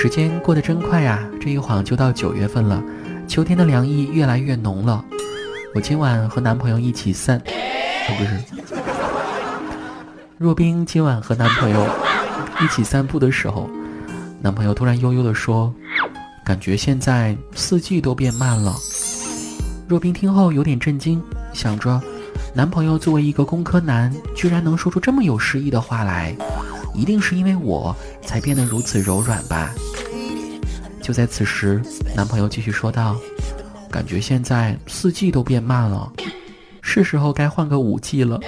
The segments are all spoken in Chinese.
时间过得真快呀，这一晃就到九月份了，秋天的凉意越来越浓了。我今晚和男朋友一起散，不是。若冰今晚和男朋友一起散步的时候，男朋友突然悠悠地说：“感觉现在四季都变慢了。”若冰听后有点震惊，想着，男朋友作为一个工科男，居然能说出这么有诗意的话来，一定是因为我才变得如此柔软吧。就在此时，男朋友继续说道：“感觉现在四 G 都变慢了，是时候该换个五 G 了。”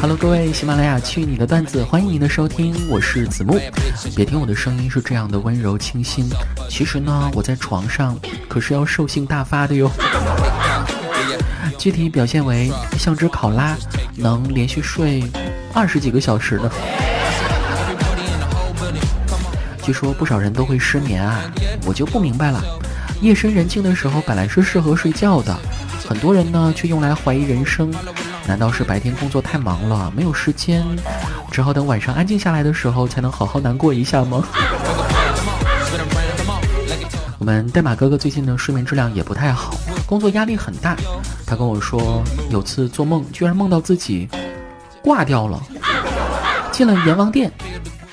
Hello，各位喜马拉雅去你的段子，欢迎您的收听，我是子木。别听我的声音是这样的温柔清新，其实呢，我在床上可是要兽性大发的哟。具体表现为像只考拉，能连续睡二十几个小时呢。据说不少人都会失眠啊，我就不明白了。夜深人静的时候本来是适合睡觉的，很多人呢却用来怀疑人生。难道是白天工作太忙了，没有时间，只好等晚上安静下来的时候才能好好难过一下吗？我们代码哥哥最近的睡眠质量也不太好，工作压力很大。他跟我说，有次做梦居然梦到自己挂掉了，进了阎王殿，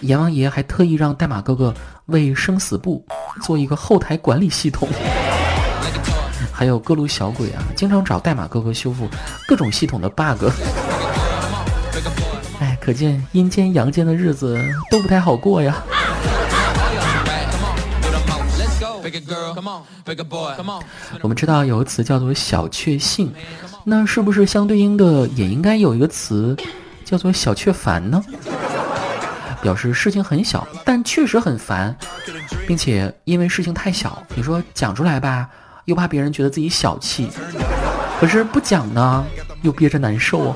阎王爷还特意让代码哥哥为生死簿做一个后台管理系统。还有各路小鬼啊，经常找代码哥哥修复各种系统的 bug。哎，可见阴间阳间的日子都不太好过呀。我们知道有个词叫做小确幸，那是不是相对应的也应该有一个词叫做小确烦呢？表示事情很小，但确实很烦，并且因为事情太小，你说讲出来吧。又怕别人觉得自己小气，可是不讲呢，又憋着难受啊。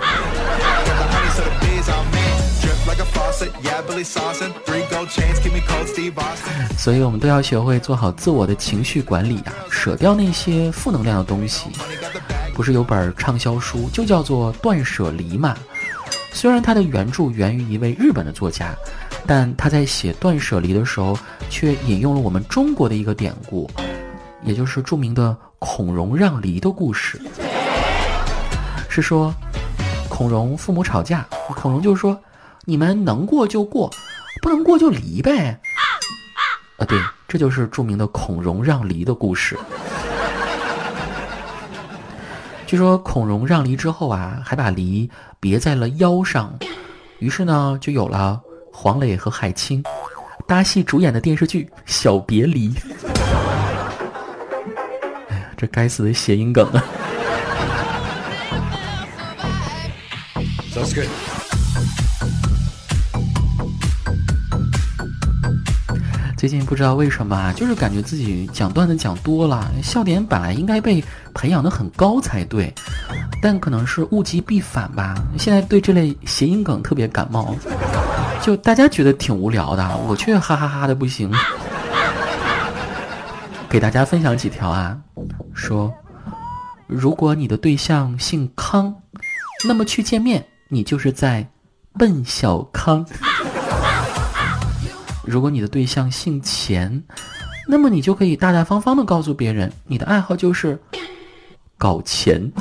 所以，我们都要学会做好自我的情绪管理啊，舍掉那些负能量的东西。不是有本畅销书就叫做《断舍离》嘛？虽然它的原著源于一位日本的作家，但他在写断舍离的时候，却引用了我们中国的一个典故。也就是著名的孔融让梨的故事，是说孔融父母吵架，孔融就说：“你们能过就过，不能过就离呗。”啊，对，这就是著名的孔融让梨的故事。据说孔融让梨之后啊，还把梨别在了腰上，于是呢，就有了黄磊和海清搭戏主演的电视剧《小别离》。这该死的谐音梗啊！最近不知道为什么，就是感觉自己讲段子讲多了，笑点本来应该被培养的很高才对，但可能是物极必反吧。现在对这类谐音梗特别感冒，就大家觉得挺无聊的，我却哈哈哈的不行。给大家分享几条啊，说，如果你的对象姓康，那么去见面你就是在奔小康；如果你的对象姓钱，那么你就可以大大方方的告诉别人，你的爱好就是搞钱。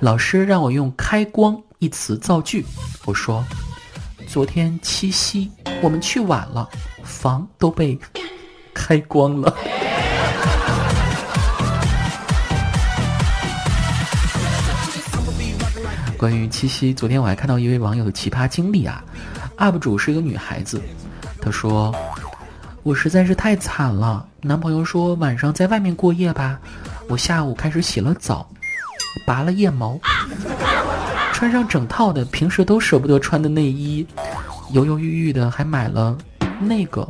老师让我用“开光”一词造句，我说，昨天七夕我们去晚了。房都被开光了。关于七夕，昨天我还看到一位网友的奇葩经历啊，UP 主是一个女孩子，她说：“我实在是太惨了，男朋友说晚上在外面过夜吧，我下午开始洗了澡，拔了腋毛，穿上整套的平时都舍不得穿的内衣，犹犹豫豫的还买了。”那个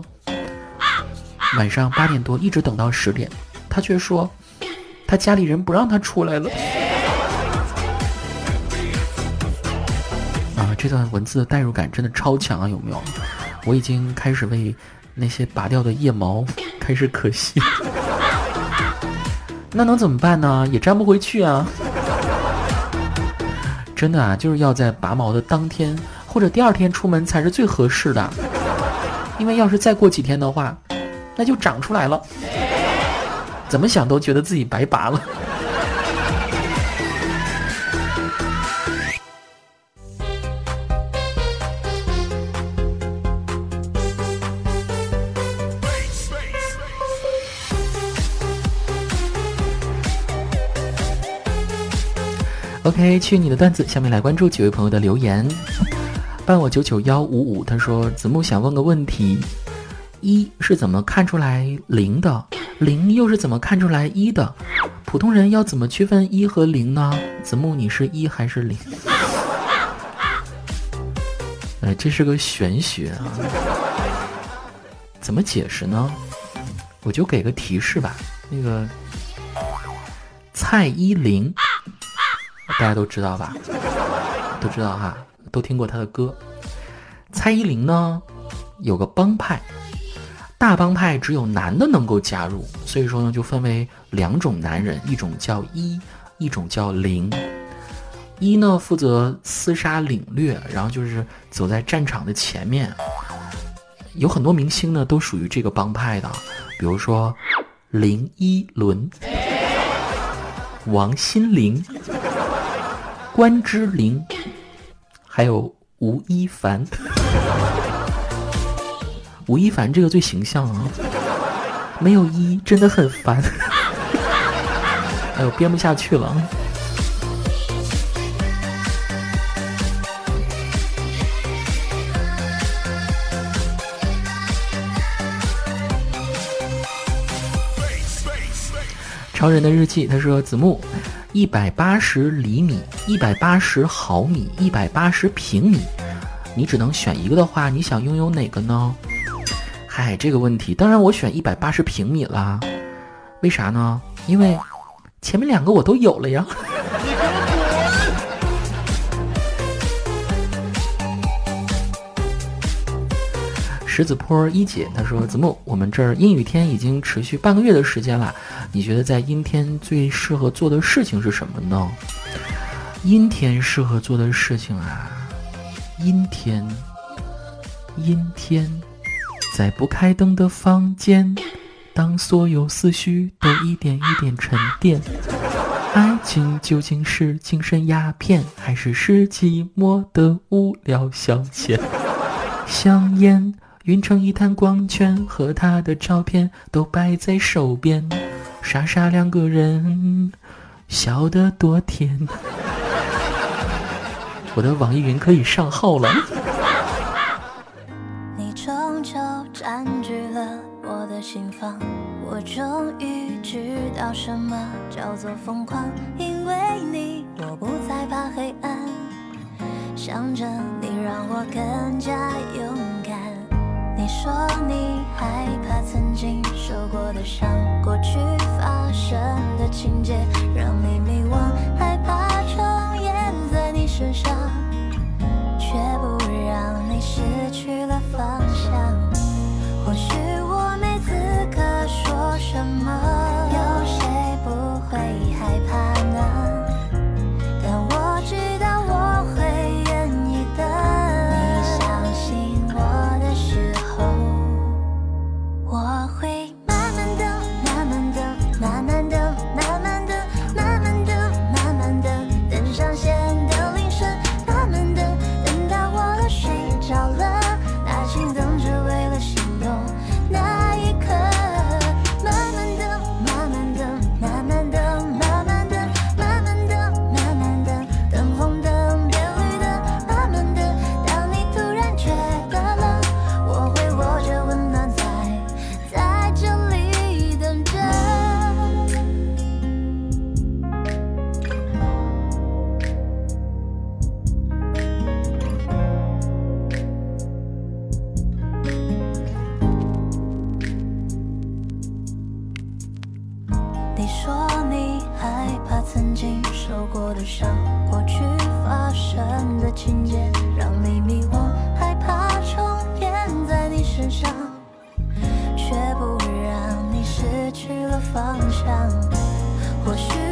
晚上八点多一直等到十点，他却说他家里人不让他出来了。啊这段文字的代入感真的超强啊，有没有？我已经开始为那些拔掉的腋毛 开始可惜。那能怎么办呢？也粘不回去啊。真的啊，就是要在拔毛的当天或者第二天出门才是最合适的，因为要是再过几天的话，那就长出来了，怎么想都觉得自己白拔了。OK，去你的段子。下面来关注几位朋友的留言。伴我九九幺五五，他说：“子木想问个问题，一是怎么看出来零的？零又是怎么看出来一的？普通人要怎么区分一和零呢？子木，你是一还是零？” 哎，这是个玄学啊！怎么解释呢？我就给个提示吧。那个蔡依林。大家都知道吧？都知道哈，都听过他的歌。蔡依林呢，有个帮派，大帮派只有男的能够加入，所以说呢，就分为两种男人，一种叫一，一种叫零。一呢负责厮杀领略，然后就是走在战场的前面。有很多明星呢都属于这个帮派的，比如说林依轮、王心凌。关之琳，还有吴亦凡。吴亦凡这个最形象啊，没有一真的很烦。哎呦，编不下去了。超人的日记，他说：“子木。”一百八十厘米，一百八十毫米，一百八十平米，你只能选一个的话，你想拥有哪个呢？嗨，这个问题，当然我选一百八十平米啦。为啥呢？因为前面两个我都有了呀。石子坡一姐她说：“子木，我们这儿阴雨天已经持续半个月的时间了，你觉得在阴天最适合做的事情是什么呢？阴天适合做的事情啊，阴天，阴天，在不开灯的房间，当所有思绪都一点一点沉淀，爱情究竟是精神鸦片，还是是寂寞的无聊消遣？香烟。”晕成一滩光圈，和他的照片都摆在手边，傻傻两个人，笑得多甜。我的网易云可以上号了。你终究占据了我的心房，我终于知道什么叫做疯狂，因为你，我不再怕黑暗，想着你让我更加勇。你说你害怕曾经受过的伤，过去发生的情节让你迷惘，害怕重演在你身上，说你害怕曾经受过的伤过去发生的情节让你迷惘害怕重演在你身上却不让你失去了方向。或许